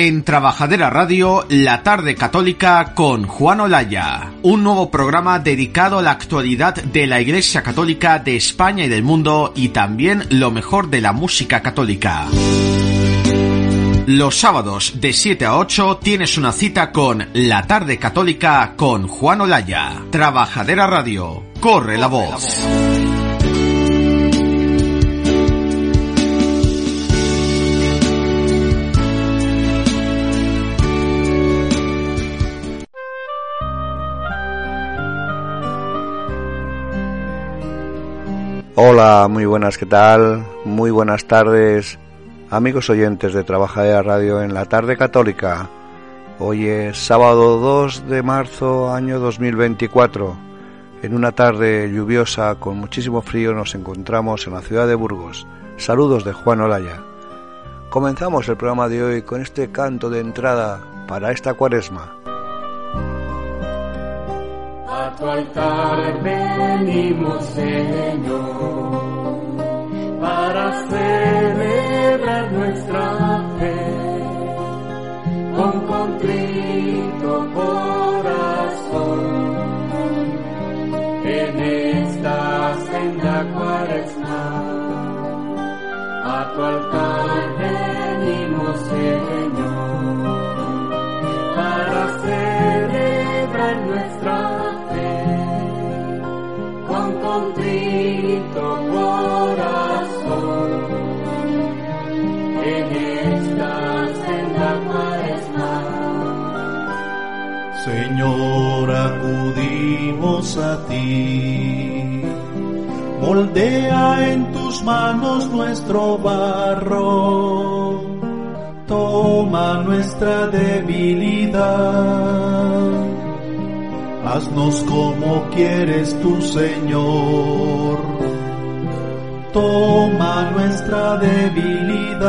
En Trabajadera Radio, La Tarde Católica con Juan Olaya, un nuevo programa dedicado a la actualidad de la Iglesia Católica de España y del mundo y también lo mejor de la música católica. Los sábados de 7 a 8 tienes una cita con La Tarde Católica con Juan Olaya. Trabajadera Radio, corre la voz. Hola, muy buenas, ¿qué tal? Muy buenas tardes, amigos oyentes de Trabajadera Radio en la tarde católica. Hoy es sábado 2 de marzo, año 2024. En una tarde lluviosa con muchísimo frío nos encontramos en la ciudad de Burgos. Saludos de Juan Olaya. Comenzamos el programa de hoy con este canto de entrada para esta cuaresma. A tu altar venimos, Señor, para celebrar nuestra fe con contrito corazón. En esta senda cuaresma, a tu altar venimos, Señor, acudimos a ti. Moldea en tus manos nuestro barro. Toma nuestra debilidad haznos como quieres tu Señor. Toma nuestra debilidad,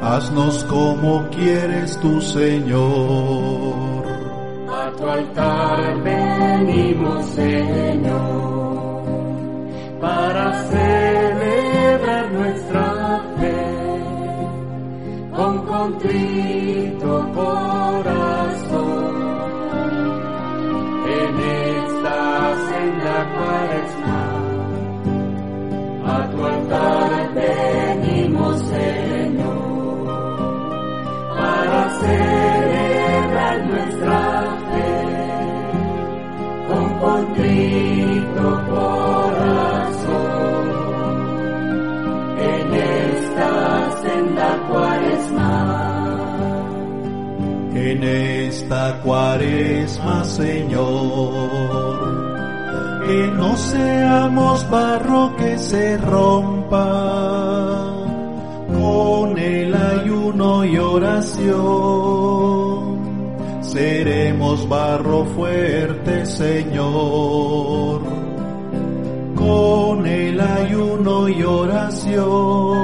haznos como quieres tu Señor. Altar venimos, Señor, para celebrar nuestra fe con contrito corazón en esta senda. A tu altar venimos, Señor, para celebrar En esta cuaresma. En esta cuaresma, Señor, que no seamos barro que se rompa con el ayuno y oración. Seremos barro fuerte, Señor, con el ayuno y oración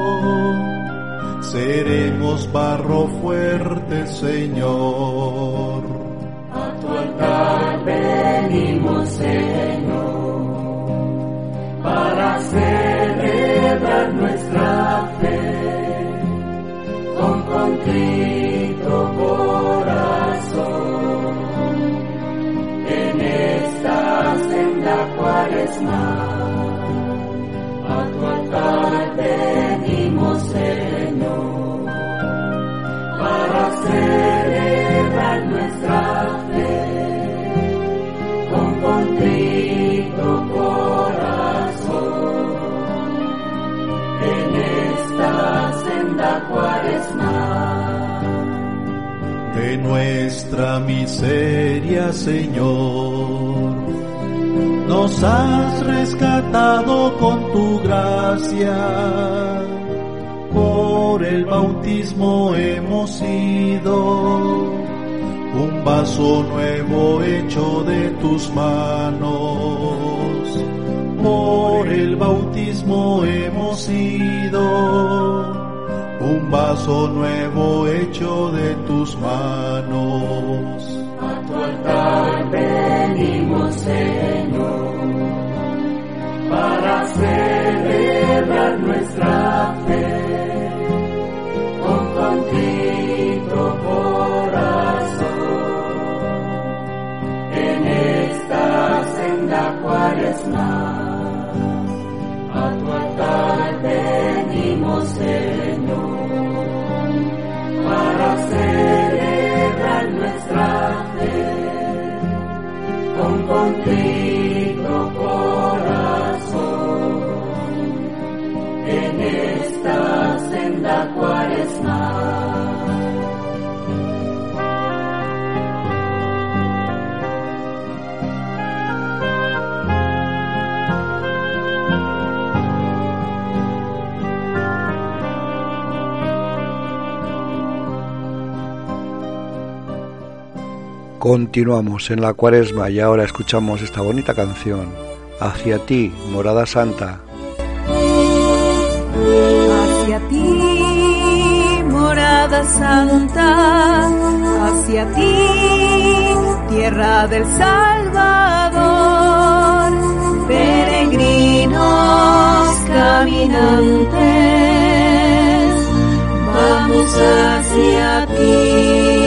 seremos barro fuerte, Señor. A tu altar venimos, Señor, para celebrar nuestra fe con contrito senda cuaresma, a tu altar venimos, Señor, para celebrar nuestra fe con contrito corazón. En esta senda cuaresma, de nuestra miseria, Señor. Nos has rescatado con tu gracia el bautismo hemos sido un vaso nuevo hecho de tus manos. Por el bautismo hemos sido un vaso nuevo hecho de tus manos. Continuamos en la cuaresma y ahora escuchamos esta bonita canción. Hacia ti, morada santa. Hacia ti, morada santa, hacia ti, tierra del Salvador, peregrinos caminantes, vamos hacia ti.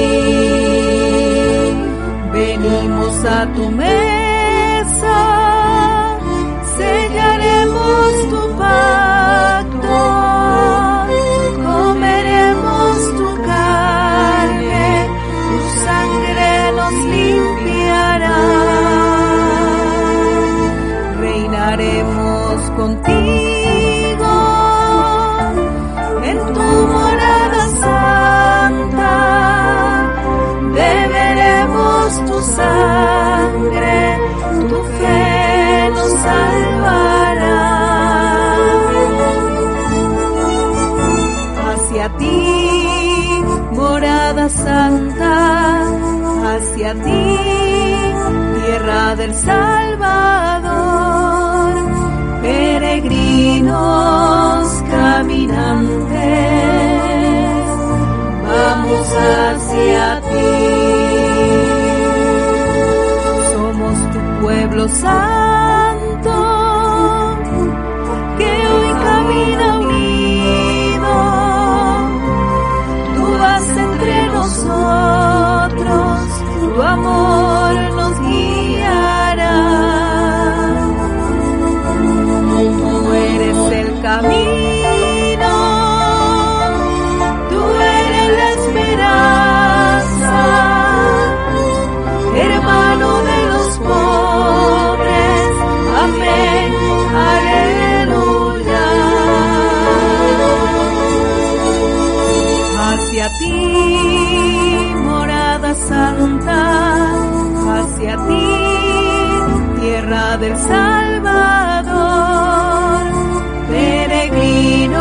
Venimos a tu mesa, sellaremos tu pacto, tierra hacia ti, tierra del Salvador, peregrinos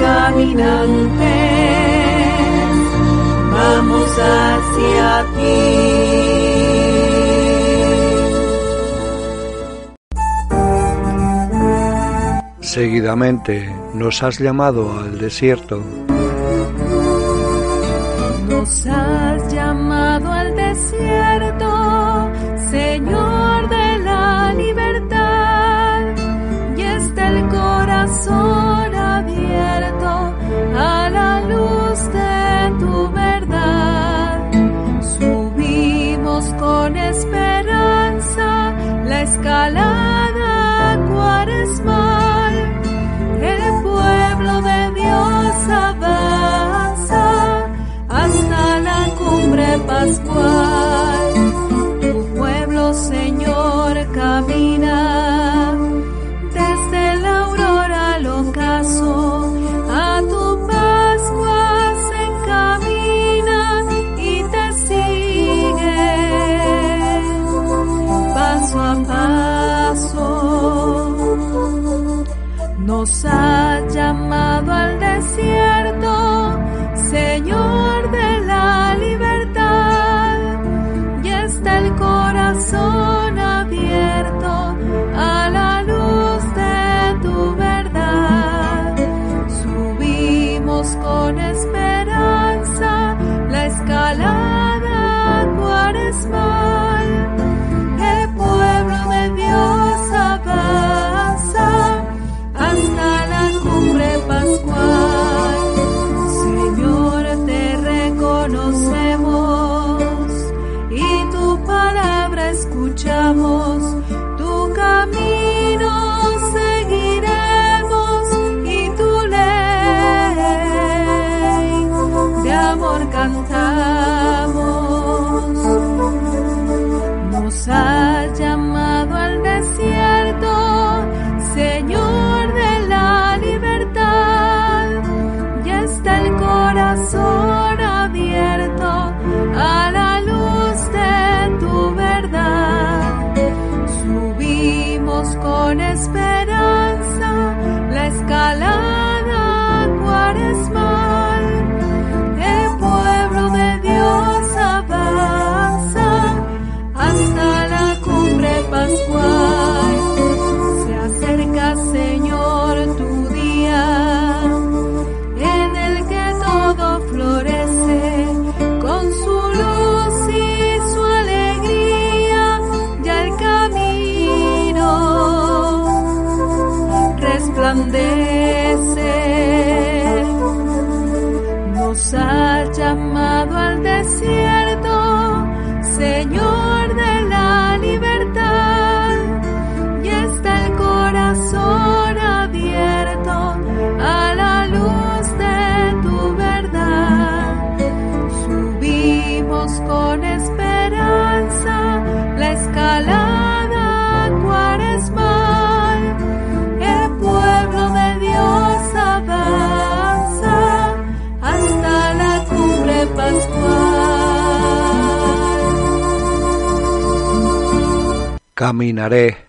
caminantes, vamos hacia ti. Seguidamente nos has llamado al desierto. Nos has llamado Señor de la libertad, y está el corazón abierto a la luz de tu verdad. Subimos con esperanza la escalada cuaresmal, el pueblo de Dios avanza pascual. Tu pueblo, Señor, camina escuchamos. La Caminaré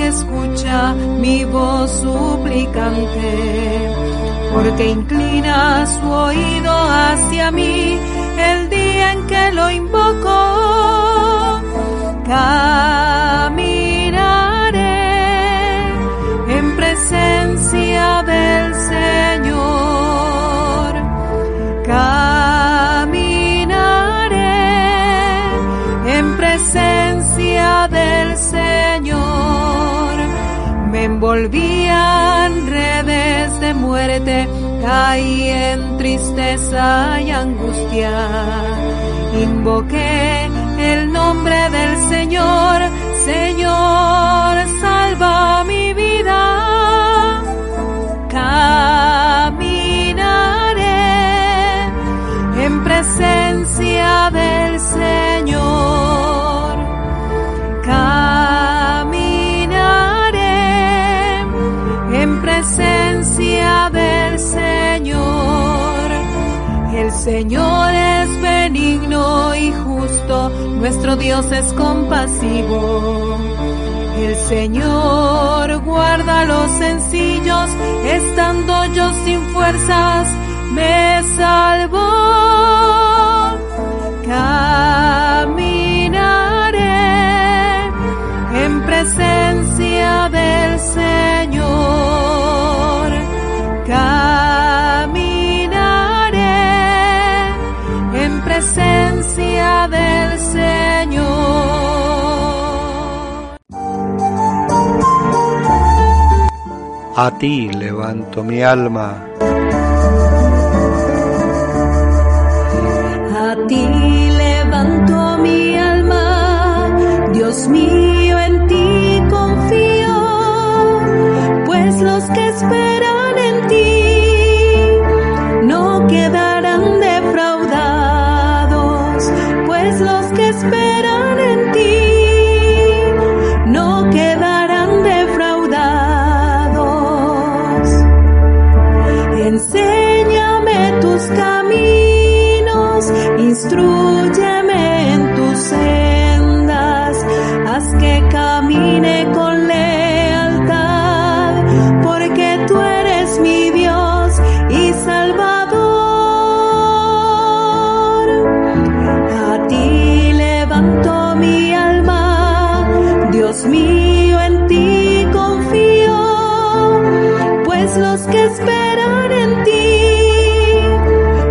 Escucha mi voz suplicante, porque inclina su oído hacia mí el día en que lo invoco. Caminaré en presencia del Señor. Caminaré en presencia del Señor. Me envolvían redes de muerte, caí en tristeza y angustia. Invoqué el nombre del Señor, Señor, salva mi vida. Caminaré en presencia del Señor. Señor es benigno y justo, nuestro Dios es compasivo. El Señor guarda a los sencillos, estando yo sin fuerzas, me salvó. Caminaré en presencia del Señor. presencia del Señor. A ti levanto mi alma. A ti levanto mi alma, Dios mío, en ti confío, pues los que esperan esperan en ti no quedarán defraudados. Enséñame tus caminos, instruyeme en tus sendas, haz que camine con lealtad, porque tú eres Mío, en ti confío, pues los que esperan en ti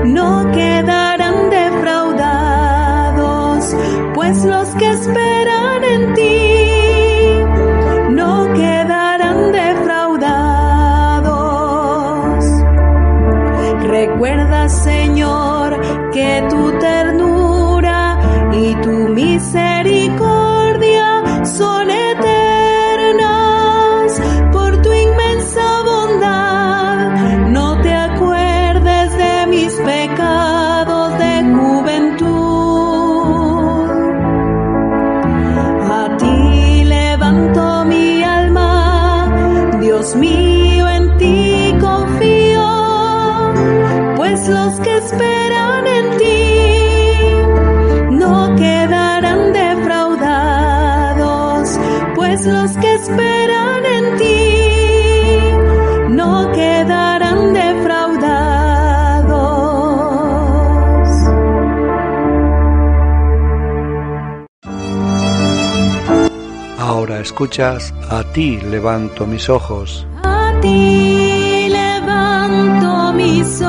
no quedarán defraudados, pues los que esperan en ti no quedarán defraudados. Recuerda, Señor, que tu ternura escuchas, a ti levanto mis ojos. A ti levanto mis ojos.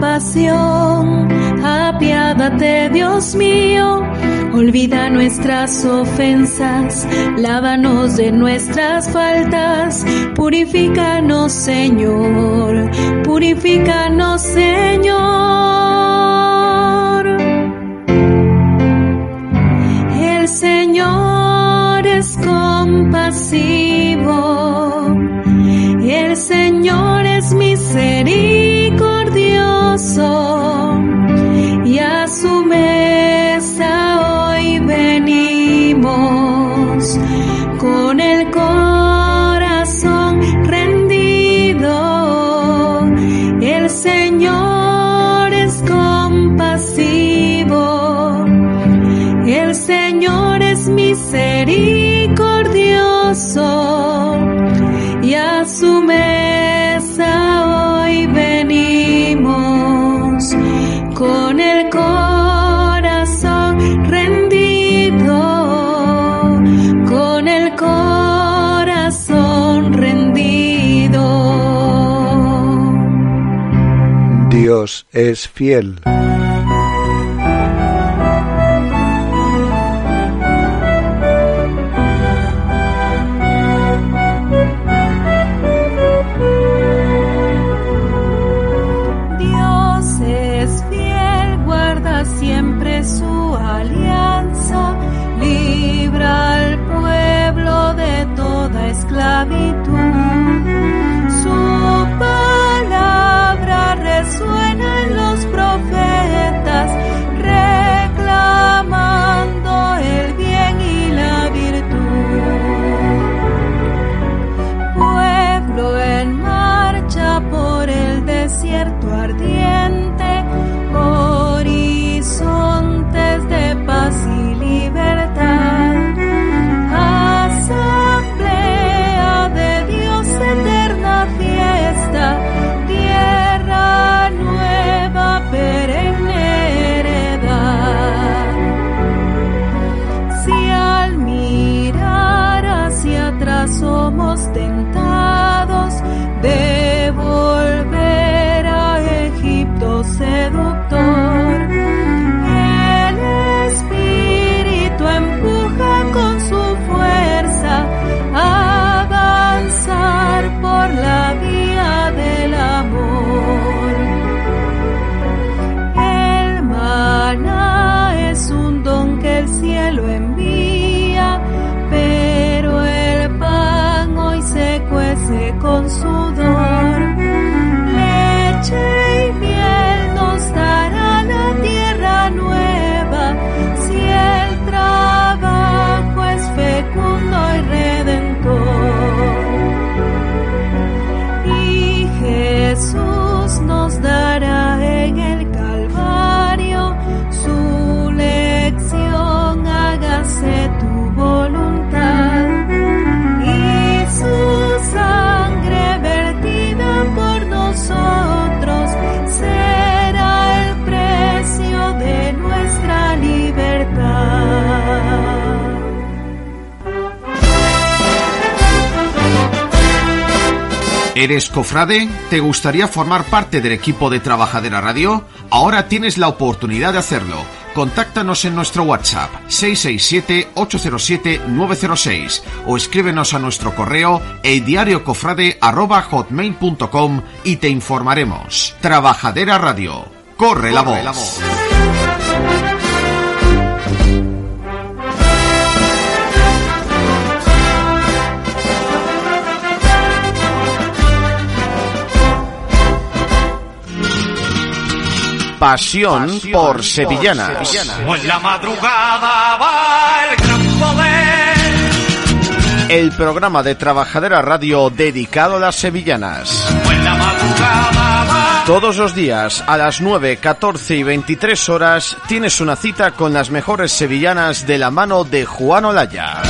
compasión. Apiádate, Dios mío, olvida nuestras ofensas, lávanos de nuestras faltas, purifícanos, Señor, purifícanos, Señor. El Señor es compasivo, el Señor es misericordia es fiel. ¿Eres cofrade? ¿Te gustaría formar parte del equipo de Trabajadera Radio? Ahora tienes la oportunidad de hacerlo. Contáctanos en nuestro WhatsApp 667-807-906 o escríbenos a nuestro correo eldiariocofrade.com y te informaremos. Trabajadera Radio. Corre, Corre la voz. La voz. Pasión por sevillanas. en la madrugada va el gran poder. El programa de Trabajadera Radio dedicado a las sevillanas. en la madrugada va Todos los días a las 9, 14 y 23 horas tienes una cita con las mejores sevillanas de la mano de Juan Olaya.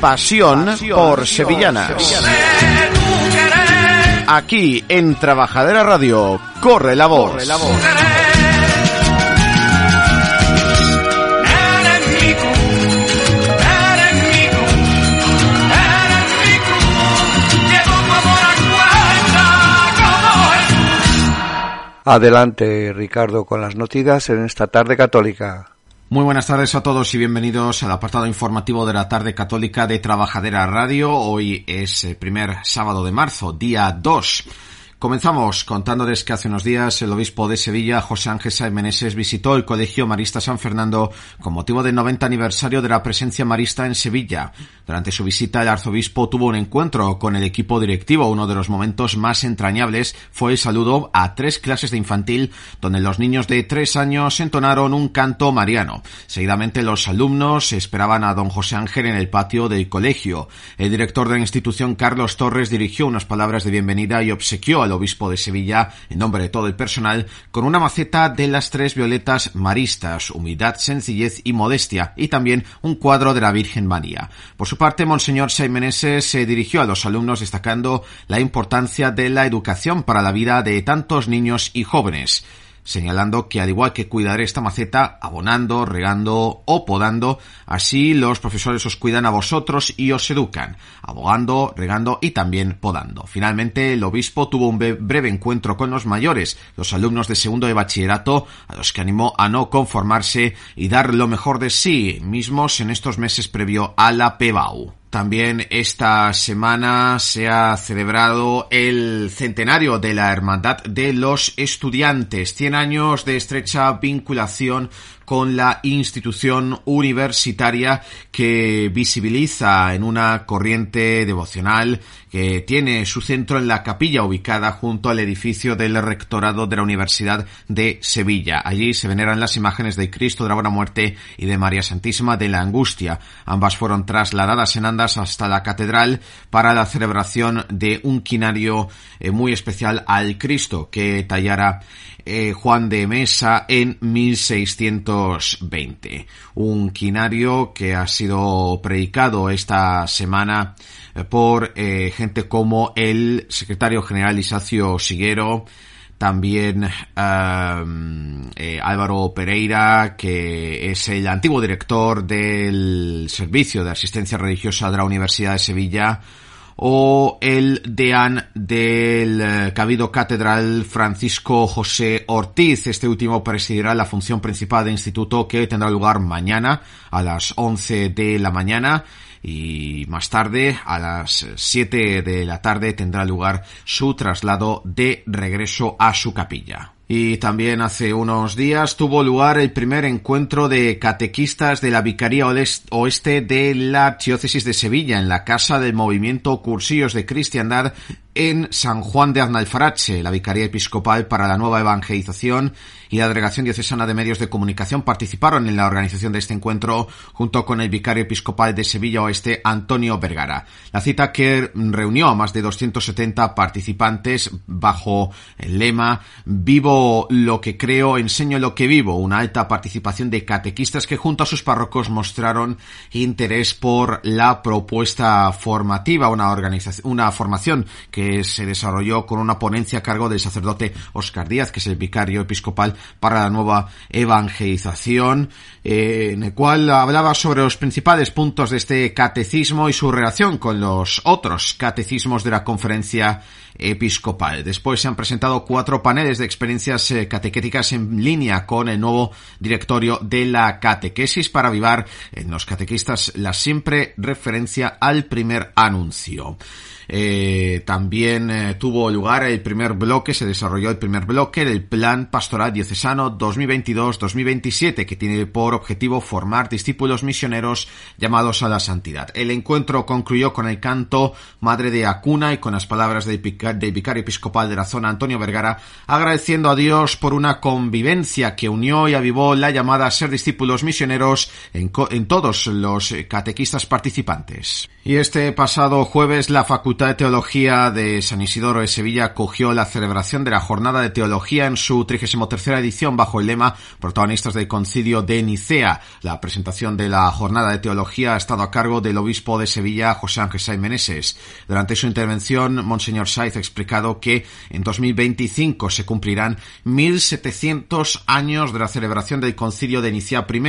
Pasión por sevillanas. Aquí en Trabajadera Radio, corre la voz. querer. Eres mi cruz, eres mi cruz, eres mi cruz. Llevo tu amor a cuenta como Jesús. Adelante, Ricardo, con las noticias en esta tarde católica. Muy buenas tardes a todos y bienvenidos al apartado informativo de la tarde católica de Trabajadera Radio. Hoy es el primer sábado de marzo, día 2. Comenzamos contándoles que hace unos días el obispo de Sevilla, José Ángel Sáenz Meneses, visitó el Colegio Marista San Fernando con motivo del 90 aniversario de la presencia marista en Sevilla. Durante su visita, el arzobispo tuvo un encuentro con el equipo directivo. Uno de los momentos más entrañables fue el saludo a tres clases de infantil, donde los niños de tres años entonaron un canto mariano. Seguidamente, los alumnos esperaban a don José Ángel en el patio del colegio. El director de la institución, Carlos Torres, dirigió unas palabras de bienvenida y obsequió al obispo de Sevilla, en nombre de todo el personal, con una maceta de las tres violetas maristas, humildad, sencillez y modestia, y también un cuadro de la Virgen María. Por su parte, Monseñor Saimeneses se dirigió a los alumnos destacando la importancia de la educación para la vida de tantos niños y jóvenes señalando que al igual que cuidar esta maceta, abonando, regando o podando, así los profesores os cuidan a vosotros y os educan, abogando, regando y también podando. Finalmente, el obispo tuvo un bre- breve encuentro con los mayores, los alumnos de segundo de bachillerato, a los que animó a no conformarse y dar lo mejor de sí mismos en estos meses previo a la PEBAU. También esta semana se ha celebrado el centenario de la Hermandad de los Estudiantes. 100 años de estrecha vinculación con la institución universitaria que visibiliza en una corriente devocional que tiene su centro en la capilla ubicada junto al edificio del rectorado de la Universidad de Sevilla. Allí se veneran las imágenes de Cristo de la Buena Muerte y de María Santísima de la Angustia. Ambas fueron trasladadas en andas hasta la catedral para la celebración de un quinario eh, muy especial al Cristo que tallara eh, Juan de Mesa en 1620. Un quinario que ha sido predicado esta semana eh, por eh, gente como el secretario general Isacio Siguero, también um, Álvaro Pereira, que es el antiguo director del Servicio de Asistencia Religiosa de la Universidad de Sevilla, o el deán del eh, Cabildo Catedral Francisco José Ortiz. Este último presidirá la función principal del instituto que tendrá lugar mañana a las 11 de la mañana y más tarde a las 7 de la tarde tendrá lugar su traslado de regreso a su capilla. Y también hace unos días tuvo lugar el primer encuentro de catequistas de la Vicaría Oeste de la Archidiócesis de Sevilla en la Casa del Movimiento Cursillos de Cristiandad en San Juan de Aznalfarache. La Vicaría Episcopal para la Nueva Evangelización y la Delegación Diocesana de Medios de Comunicación participaron en la organización de este encuentro junto con el Vicario Episcopal de Sevilla Oeste, Antonio Vergara. La cita que reunió a más de 270 participantes bajo el lema Vivo lo que creo, enseño lo que vivo, una alta participación de catequistas que junto a sus párrocos mostraron interés por la propuesta formativa, una organización, una formación que se desarrolló con una ponencia a cargo del sacerdote Oscar Díaz, que es el vicario episcopal para la nueva evangelización, eh, en el cual hablaba sobre los principales puntos de este catecismo y su relación con los otros catecismos de la conferencia episcopal. Después se han presentado cuatro paneles de experiencias eh, catequéticas en línea con el nuevo directorio de la catequesis para avivar en los catequistas la siempre referencia al primer anuncio. Eh, también eh, tuvo lugar el primer bloque, se desarrolló el primer bloque del Plan Pastoral Diocesano 2022-2027, que tiene por objetivo formar discípulos misioneros llamados a la santidad. El encuentro concluyó con el canto Madre de Acuna y con las palabras del, del vicario episcopal de la zona, Antonio Vergara, agradeciendo a Dios por una convivencia que unió y avivó la llamada a ser discípulos misioneros en, en todos los catequistas participantes. Y este pasado jueves la Facultad de Teología de San Isidoro de Sevilla acogió la celebración de la Jornada de Teología en su 33 edición bajo el lema Protagonistas del Concilio de Nicea. La presentación de la Jornada de Teología ha estado a cargo del obispo de Sevilla, José Ángel Saiz Meneses. Durante su intervención, Monseñor Saiz ha explicado que en 2025 se cumplirán 1700 años de la celebración del Concilio de Nicea I,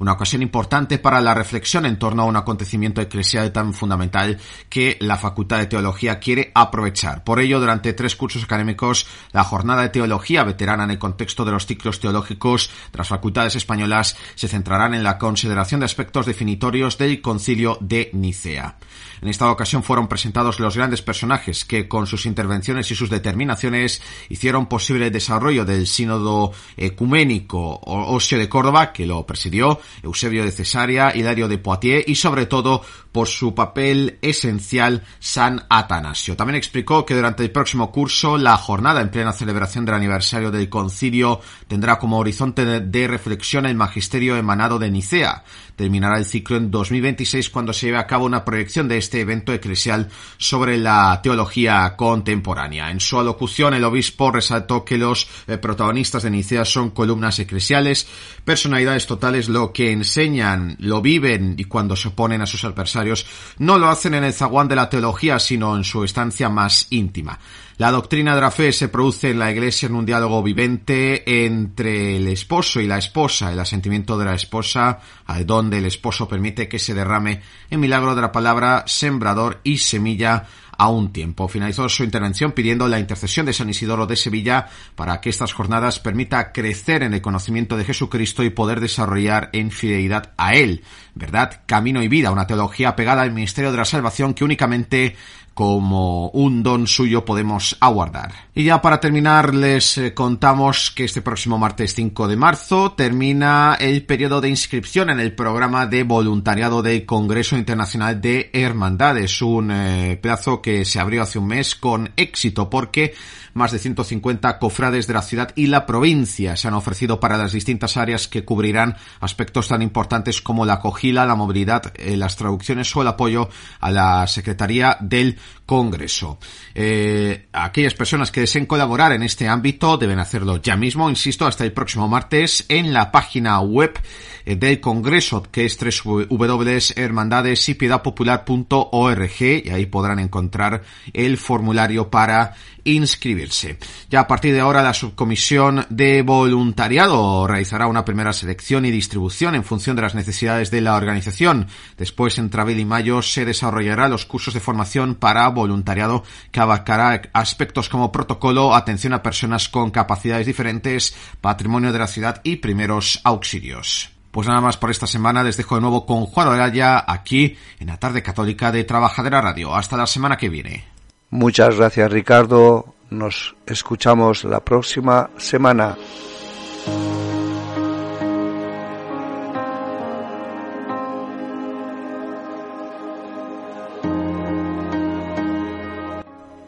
una ocasión importante para la reflexión en torno a un acontecimiento eclesial tan fundamental que la Facultad de Teología quiere aprovechar. Por ello, durante tres cursos académicos, la jornada de teología veterana en el contexto de los ciclos teológicos de las facultades españolas se centrarán en la consideración de aspectos definitorios del concilio de Nicea. En esta ocasión fueron presentados los grandes personajes que, con sus intervenciones y sus determinaciones, hicieron posible el desarrollo del sínodo ecuménico Osio de Córdoba, que lo presidió, Eusebio de Cesarea, Hilario de Poitiers y, sobre todo, por su papel esencial, San Atanasio. También explicó que durante el próximo curso, la jornada en plena celebración del aniversario del concilio tendrá como horizonte de reflexión el magisterio emanado de Nicea. Terminará el ciclo en 2026 cuando se lleve a cabo una proyección de este evento eclesial sobre la teología contemporánea. En su alocución, el obispo resaltó que los eh, protagonistas de Nicea son columnas eclesiales, personalidades totales, lo que enseñan, lo viven y cuando se oponen a sus adversarios, no lo hacen en el zaguán de la teología, sino en su estancia más íntima. La doctrina de la fe se produce en la Iglesia en un diálogo vivente entre el esposo y la esposa, el asentimiento de la esposa, al donde el esposo permite que se derrame el milagro de la palabra sembrador y semilla a un tiempo. Finalizó su intervención pidiendo la intercesión de San Isidoro de Sevilla para que estas jornadas permita crecer en el conocimiento de Jesucristo y poder desarrollar en fidelidad a Él, verdad, camino y vida, una teología pegada al ministerio de la salvación que únicamente como un don suyo podemos aguardar. Y ya para terminar les eh, contamos que este próximo martes 5 de marzo termina el periodo de inscripción en el programa de voluntariado del Congreso Internacional de Hermandades, un eh, plazo que se abrió hace un mes con éxito porque más de 150 cofrades de la ciudad y la provincia se han ofrecido para las distintas áreas que cubrirán aspectos tan importantes como la acogida, la movilidad, eh, las traducciones o el apoyo a la Secretaría del Congreso. Eh, aquellas personas que deseen colaborar en este ámbito deben hacerlo ya mismo, insisto, hasta el próximo martes en la página web eh, del Congreso, que es www.hermandadesipiedadpopular.org y ahí podrán encontrar el formulario para inscribirse. Ya a partir de ahora la subcomisión de voluntariado realizará una primera selección y distribución en función de las necesidades de la organización. Después en abril y mayo se desarrollará los cursos de formación para voluntariado que abarcará aspectos como protocolo, atención a personas con capacidades diferentes, patrimonio de la ciudad y primeros auxilios. Pues nada más por esta semana, les dejo de nuevo con Juan Oraya aquí en la tarde católica de Trabajadera Radio. Hasta la semana que viene. Muchas gracias Ricardo. Nos escuchamos la próxima semana.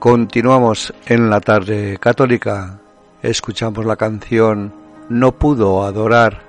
Continuamos en la tarde católica. Escuchamos la canción No pudo adorar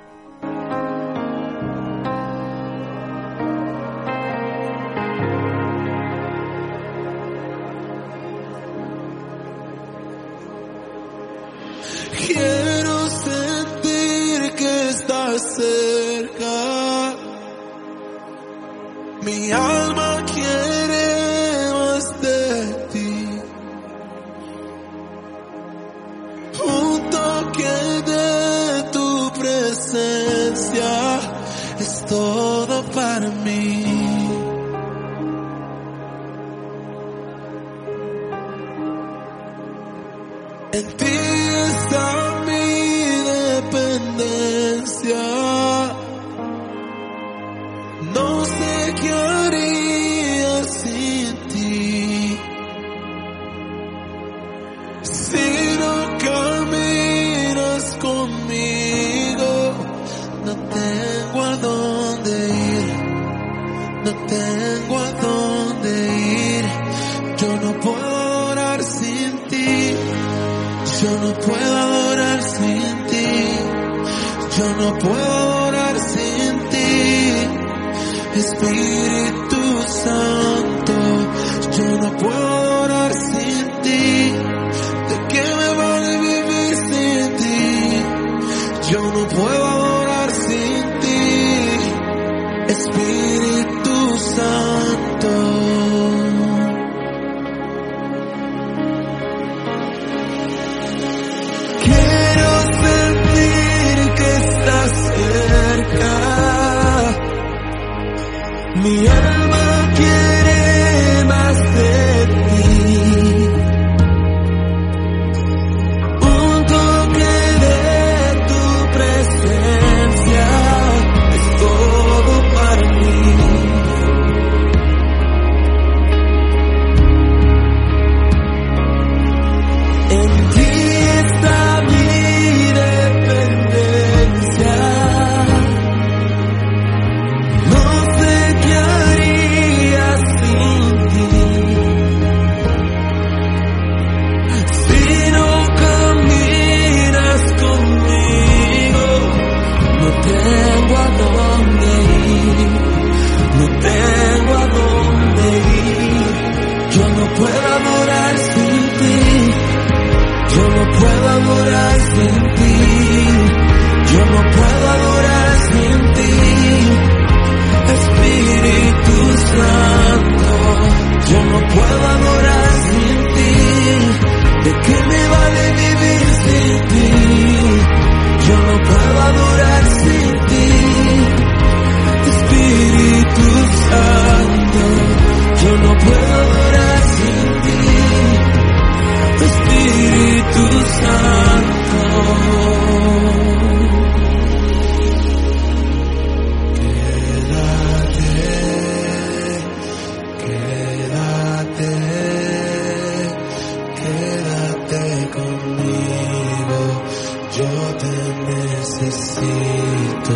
necesito.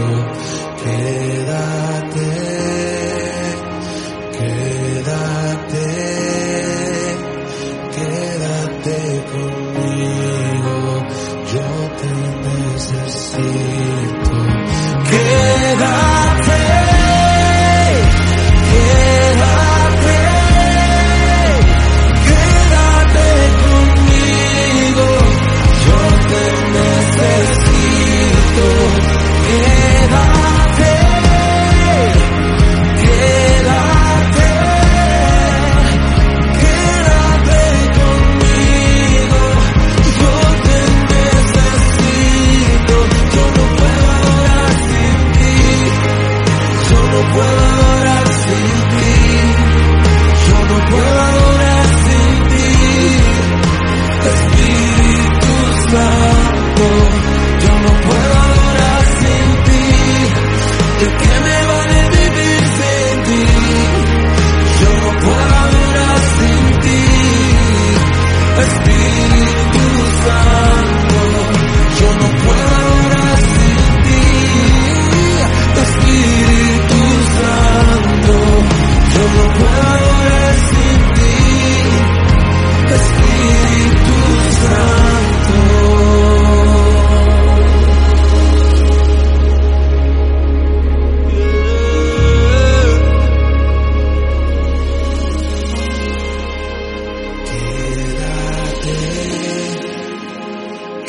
Quédate,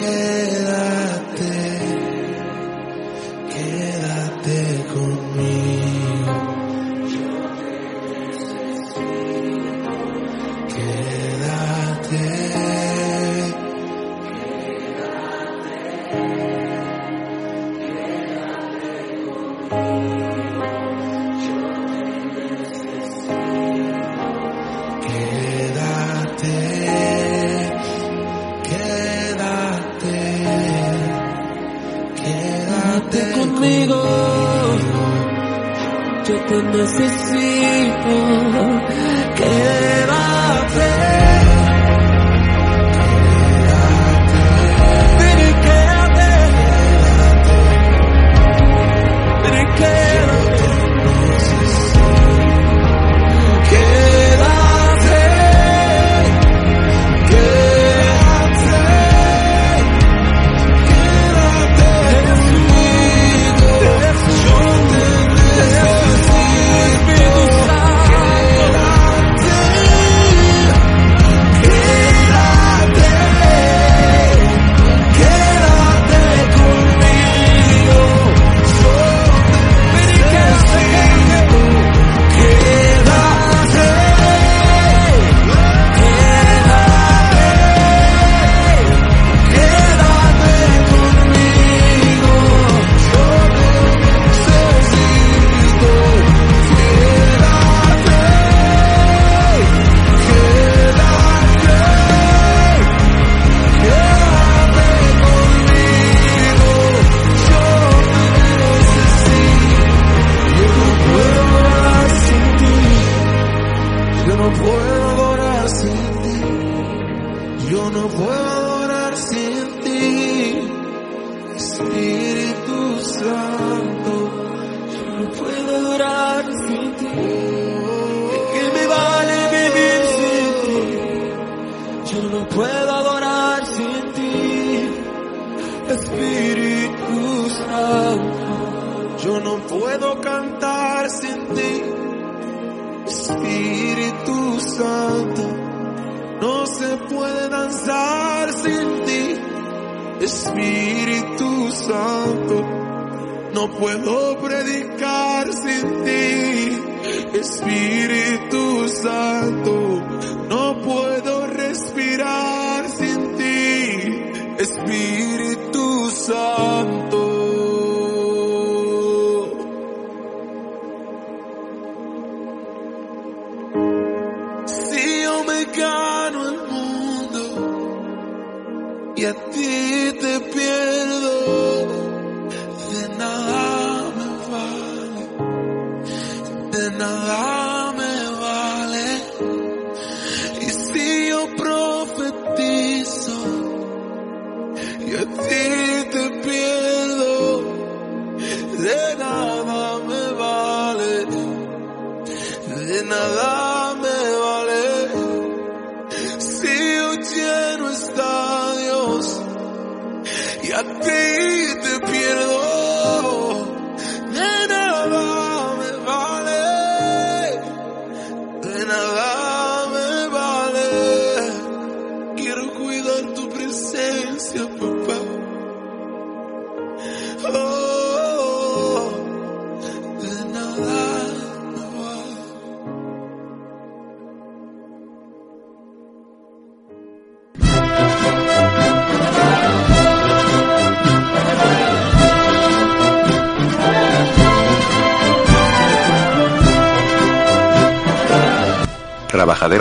queda.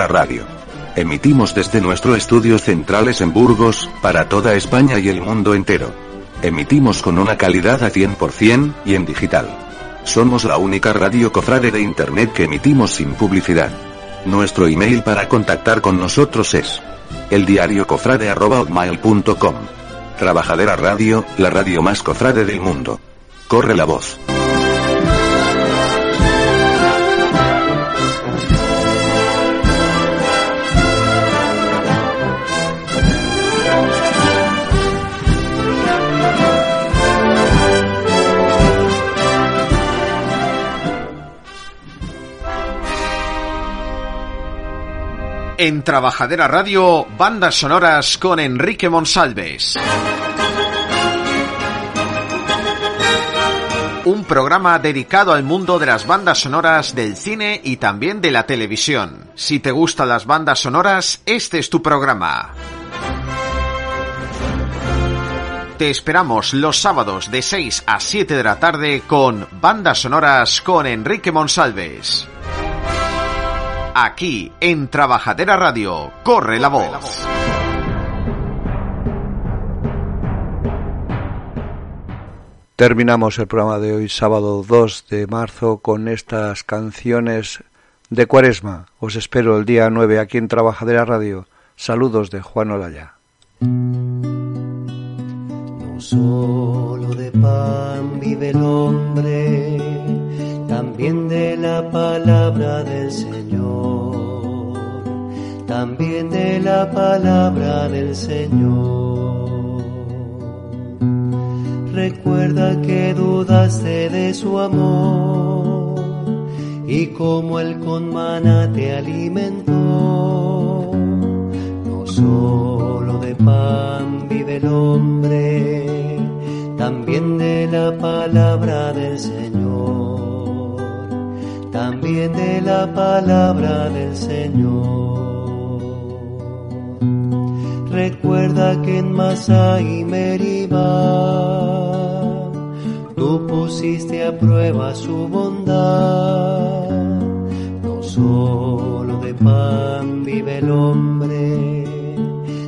Radio. Emitimos desde nuestros estudios centrales en Burgos, para toda España y el mundo entero. Emitimos con una calidad a 100% y en digital. Somos la única radio cofrade de Internet que emitimos sin publicidad. Nuestro email para contactar con nosotros es eldiariocofrade.com. Trabajadera Radio, la radio más cofrade del mundo. Corre la voz. En Trabajadera Radio, bandas sonoras con Enrique Monsalves. Un programa dedicado al mundo de las bandas sonoras del cine y también de la televisión. Si te gustan las bandas sonoras, este es tu programa. Te esperamos los sábados de 6 a 7 de la tarde con Bandas Sonoras con Enrique Monsalves. Aquí en Trabajadera Radio, corre la voz. Terminamos el programa de hoy, sábado 2 de marzo, con estas canciones de Cuaresma. Os espero el día 9 aquí en Trabajadera Radio. Saludos de Juan Olaya. No solo de pan vive el hombre, también de la palabra del Señor, también de la palabra del Señor. Recuerda que dudaste de su amor y como él con maná te alimentó. No solo de pan vive el hombre, también de la palabra del Señor, también de la palabra del Señor. Recuerda que en Masá y Meribá tú pusiste a prueba su bondad. No solo de pan vive el hombre,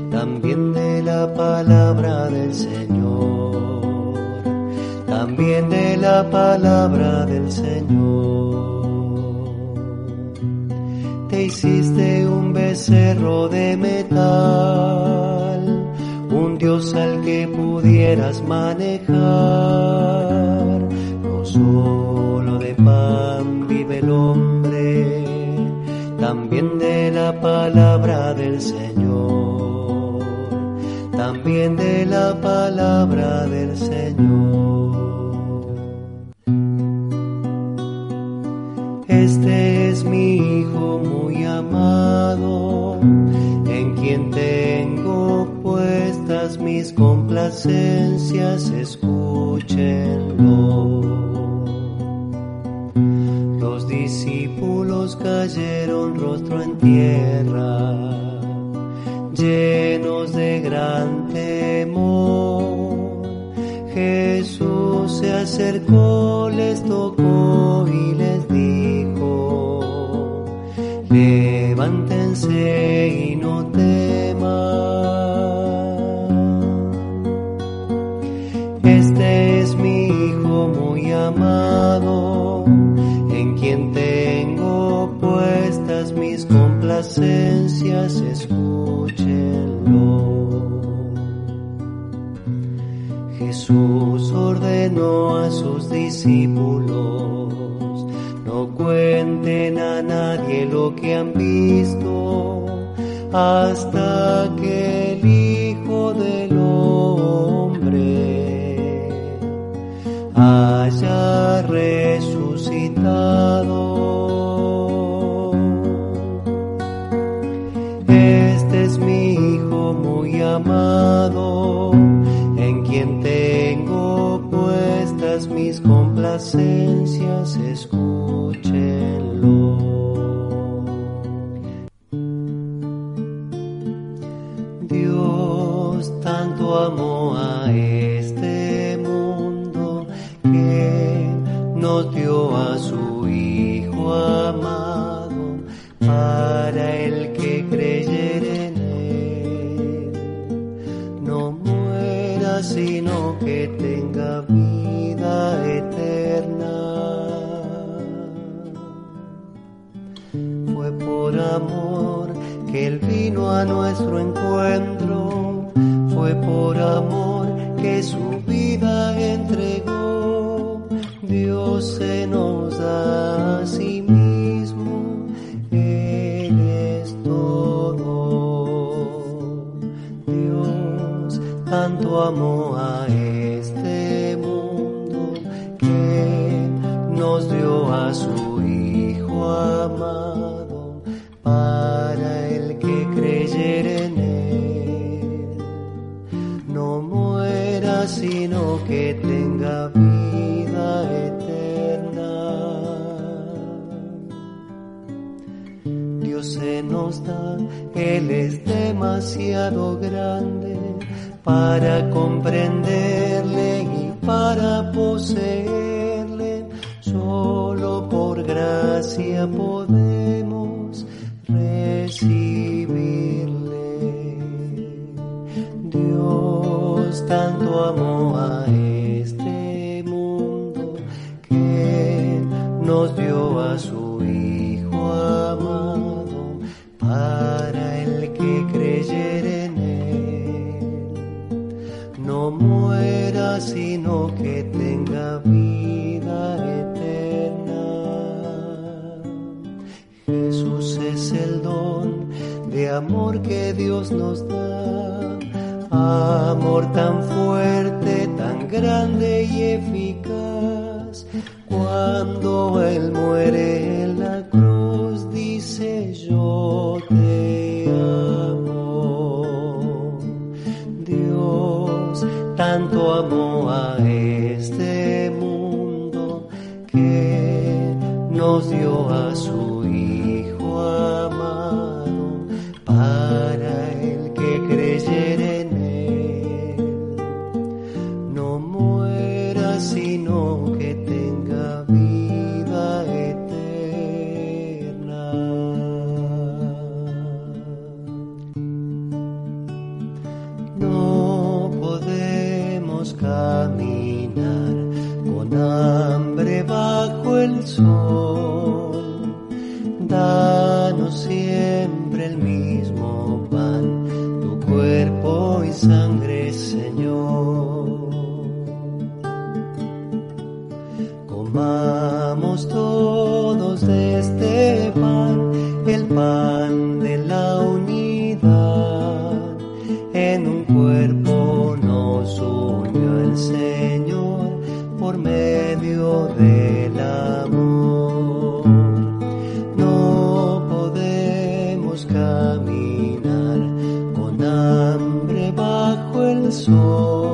también de la palabra del Señor, también de la palabra del Señor hiciste un becerro de metal, un dios al que pudieras manejar. No solo de pan vive el hombre, también de la palabra del Señor, también de la palabra del Señor. complacencias, escúchenlo. Los discípulos cayeron rostro en tierra, llenos de gran temor. Jesús se acercó, les tocó y les escúchenlo. Jesús ordenó a sus discípulos, no cuenten a nadie lo que han visto hasta que el Hijo del Hombre haya realizado ausencia se esconde. Caminar con hambre bajo el sol.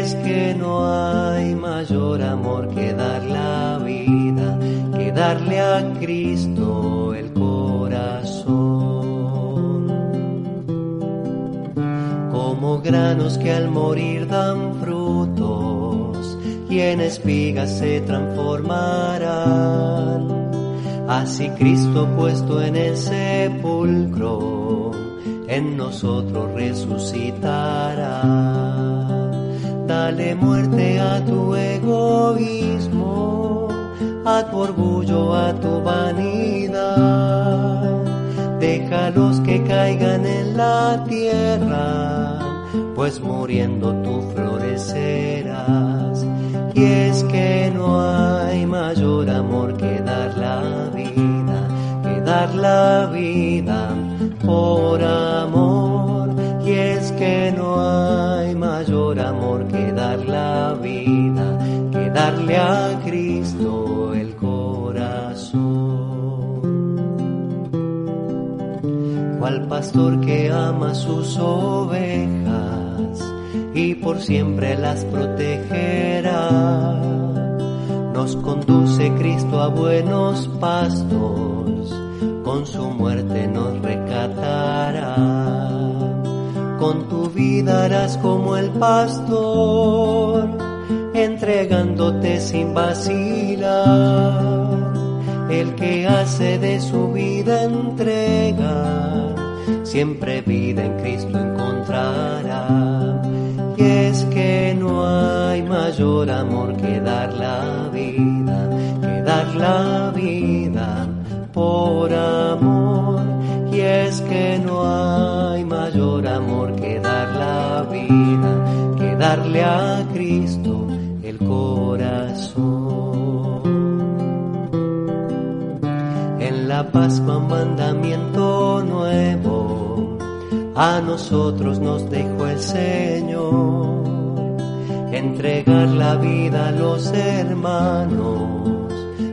Es que no hay mayor amor que dar la vida, que darle a Cristo el corazón. Como granos que al morir dan frutos y en espigas se transformarán. Así Cristo puesto en el sepulcro, en nosotros resucitará. Dale muerte a tu egoísmo, a tu orgullo, a tu vanidad. Déjalos que caigan en la tierra, pues muriendo tú florecerás. Y es que no hay mayor amor que dar la vida, que dar la vida por amor. Que no hay mayor amor que dar la vida, que darle a Cristo el corazón. Cual pastor que ama sus ovejas y por siempre las protegerá. Nos conduce Cristo a buenos pastos, con su muerte nos rescatará. Con tu vida harás como el pastor, entregándote sin vacilar. El que hace de su vida entrega, siempre vida en Cristo encontrará. Y es que no hay mayor amor que dar la vida, que dar la vida por amor. Y es que no hay darle a Cristo el corazón. En la Pascua mandamiento nuevo a nosotros nos dejó el Señor. Entregar la vida a los hermanos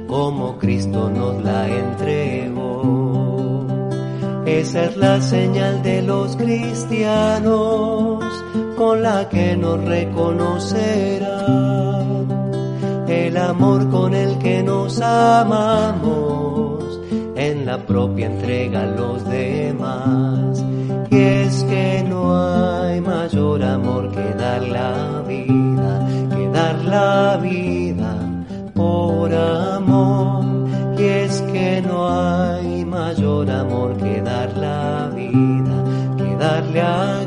como Cristo nos la entregó. Esa es la señal de los cristianos con la que nos reconocerán. El amor con el que nos amamos en la propia entrega a los demás. Y es que no hay mayor amor que dar la vida, que dar dar la vida por amor. Y es que no hay mayor amor que dar la vida, que darle a